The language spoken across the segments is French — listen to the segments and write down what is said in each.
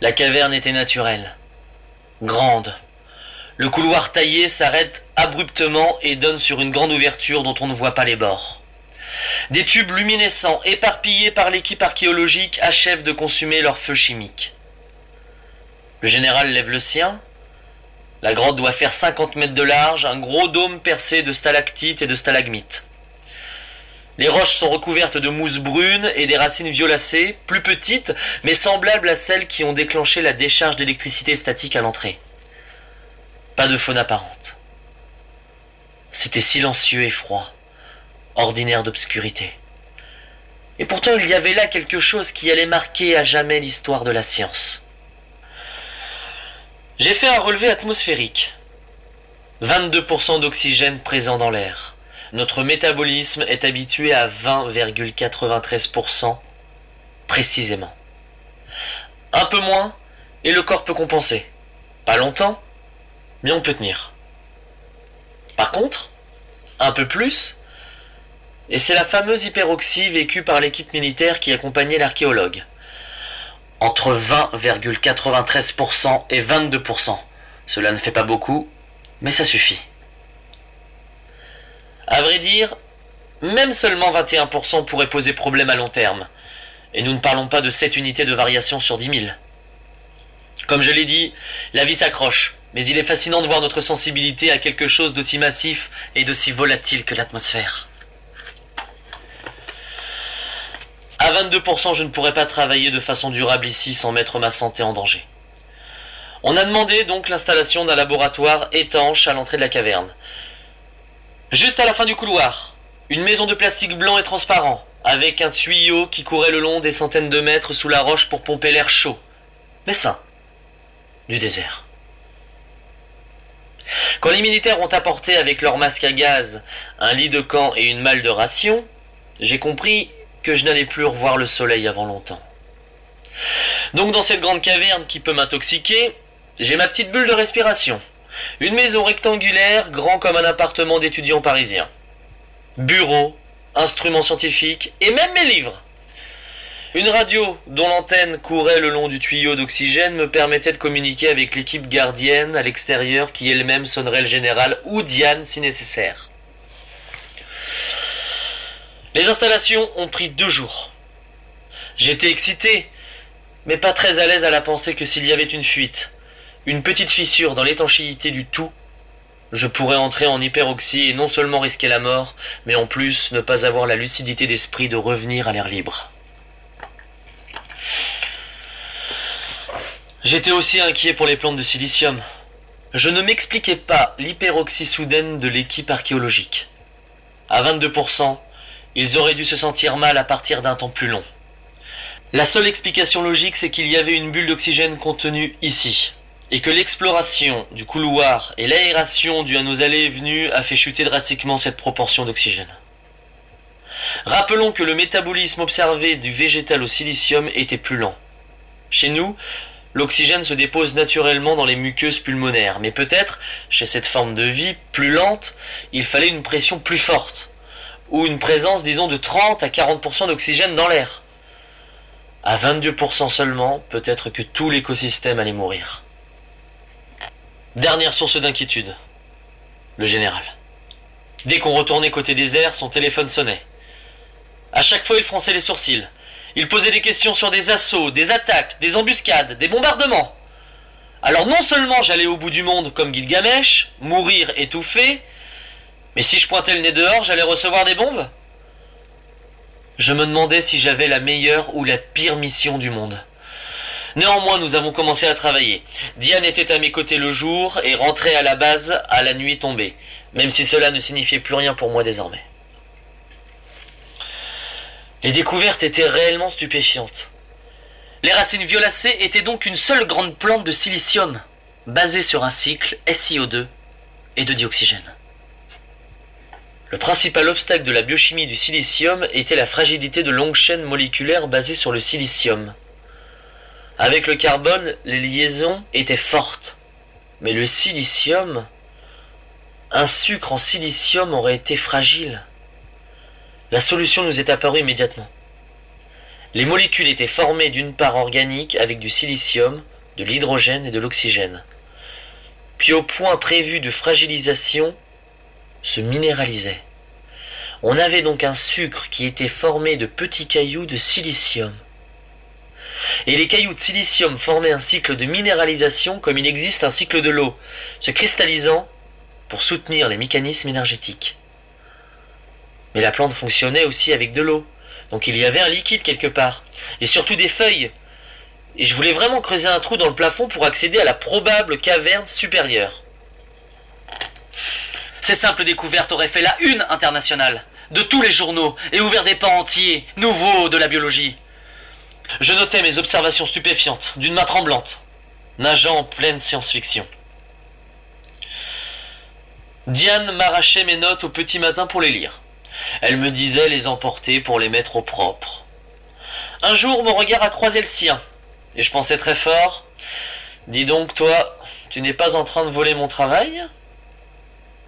La caverne était naturelle, grande. Le couloir taillé s'arrête abruptement et donne sur une grande ouverture dont on ne voit pas les bords. Des tubes luminescents éparpillés par l'équipe archéologique achèvent de consumer leur feu chimique. Le général lève le sien. La grotte doit faire 50 mètres de large, un gros dôme percé de stalactites et de stalagmites. Les roches sont recouvertes de mousse brune et des racines violacées, plus petites, mais semblables à celles qui ont déclenché la décharge d'électricité statique à l'entrée. Pas de faune apparente. C'était silencieux et froid, ordinaire d'obscurité. Et pourtant il y avait là quelque chose qui allait marquer à jamais l'histoire de la science. J'ai fait un relevé atmosphérique. 22% d'oxygène présent dans l'air. Notre métabolisme est habitué à 20,93% précisément. Un peu moins et le corps peut compenser. Pas longtemps, mais on peut tenir. Par contre, un peu plus, et c'est la fameuse hyperoxie vécue par l'équipe militaire qui accompagnait l'archéologue. Entre 20,93% et 22%. Cela ne fait pas beaucoup, mais ça suffit. À vrai dire, même seulement 21% pourrait poser problème à long terme. Et nous ne parlons pas de 7 unités de variation sur 10 000. Comme je l'ai dit, la vie s'accroche, mais il est fascinant de voir notre sensibilité à quelque chose d'aussi massif et d'aussi volatile que l'atmosphère. À 22%, je ne pourrais pas travailler de façon durable ici sans mettre ma santé en danger. On a demandé donc l'installation d'un laboratoire étanche à l'entrée de la caverne. Juste à la fin du couloir, une maison de plastique blanc et transparent, avec un tuyau qui courait le long des centaines de mètres sous la roche pour pomper l'air chaud, mais sain, du désert. Quand les militaires ont apporté avec leur masque à gaz un lit de camp et une malle de ration, j'ai compris que je n'allais plus revoir le soleil avant longtemps. Donc dans cette grande caverne qui peut m'intoxiquer, j'ai ma petite bulle de respiration. Une maison rectangulaire, grand comme un appartement d'étudiant parisien. Bureau, instruments scientifiques et même mes livres. Une radio dont l'antenne courait le long du tuyau d'oxygène me permettait de communiquer avec l'équipe gardienne à l'extérieur qui elle-même sonnerait le général ou Diane si nécessaire. Les installations ont pris deux jours. J'étais excité, mais pas très à l'aise à la pensée que s'il y avait une fuite, une petite fissure dans l'étanchéité du tout, je pourrais entrer en hyperoxie et non seulement risquer la mort, mais en plus ne pas avoir la lucidité d'esprit de revenir à l'air libre. J'étais aussi inquiet pour les plantes de silicium. Je ne m'expliquais pas l'hyperoxie soudaine de l'équipe archéologique. À 22%, ils auraient dû se sentir mal à partir d'un temps plus long. La seule explication logique, c'est qu'il y avait une bulle d'oxygène contenue ici, et que l'exploration du couloir et l'aération due à nos allées et venues a fait chuter drastiquement cette proportion d'oxygène. Rappelons que le métabolisme observé du végétal au silicium était plus lent. Chez nous, l'oxygène se dépose naturellement dans les muqueuses pulmonaires, mais peut-être, chez cette forme de vie plus lente, il fallait une pression plus forte, ou une présence, disons, de 30 à 40% d'oxygène dans l'air. À 22% seulement, peut-être que tout l'écosystème allait mourir. Dernière source d'inquiétude. Le général. Dès qu'on retournait côté désert, son téléphone sonnait. À chaque fois, il fronçait les sourcils. Il posait des questions sur des assauts, des attaques, des embuscades, des bombardements. Alors non seulement j'allais au bout du monde comme Gilgamesh, mourir étouffé, mais si je pointais le nez dehors, j'allais recevoir des bombes? Je me demandais si j'avais la meilleure ou la pire mission du monde. Néanmoins, nous avons commencé à travailler. Diane était à mes côtés le jour et rentrait à la base à la nuit tombée, même si cela ne signifiait plus rien pour moi désormais. Les découvertes étaient réellement stupéfiantes. Les racines violacées étaient donc une seule grande plante de silicium, basée sur un cycle SiO2 et de dioxygène. Le principal obstacle de la biochimie du silicium était la fragilité de longues chaînes moléculaires basées sur le silicium. Avec le carbone, les liaisons étaient fortes. Mais le silicium, un sucre en silicium aurait été fragile. La solution nous est apparue immédiatement. Les molécules étaient formées d'une part organique avec du silicium, de l'hydrogène et de l'oxygène. Puis au point prévu de fragilisation, se minéralisait. On avait donc un sucre qui était formé de petits cailloux de silicium. Et les cailloux de silicium formaient un cycle de minéralisation comme il existe un cycle de l'eau, se cristallisant pour soutenir les mécanismes énergétiques. Mais la plante fonctionnait aussi avec de l'eau, donc il y avait un liquide quelque part, et surtout des feuilles. Et je voulais vraiment creuser un trou dans le plafond pour accéder à la probable caverne supérieure. Ces simples découvertes auraient fait la une internationale de tous les journaux et ouvert des pans entiers, nouveaux de la biologie. Je notais mes observations stupéfiantes, d'une main tremblante, nageant en pleine science-fiction. Diane m'arrachait mes notes au petit matin pour les lire. Elle me disait les emporter pour les mettre au propre. Un jour, mon regard a croisé le sien, et je pensais très fort Dis donc, toi, tu n'es pas en train de voler mon travail?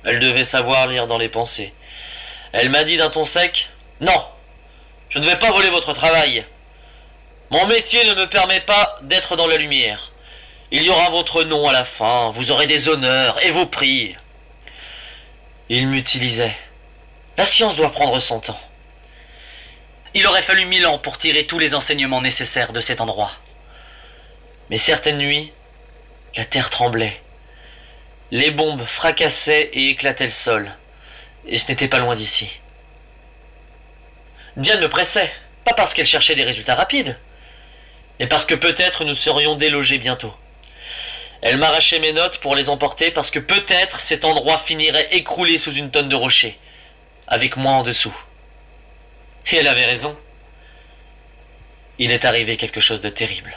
Elle devait savoir lire dans les pensées. Elle m'a dit d'un ton sec Non, je ne vais pas voler votre travail. Mon métier ne me permet pas d'être dans la lumière. Il y aura votre nom à la fin, vous aurez des honneurs et vos prix. Il m'utilisait. La science doit prendre son temps. Il aurait fallu mille ans pour tirer tous les enseignements nécessaires de cet endroit. Mais certaines nuits, la terre tremblait. Les bombes fracassaient et éclataient le sol. Et ce n'était pas loin d'ici. Diane me pressait, pas parce qu'elle cherchait des résultats rapides, mais parce que peut-être nous serions délogés bientôt. Elle m'arrachait mes notes pour les emporter parce que peut-être cet endroit finirait écroulé sous une tonne de rochers, avec moi en dessous. Et elle avait raison. Il est arrivé quelque chose de terrible.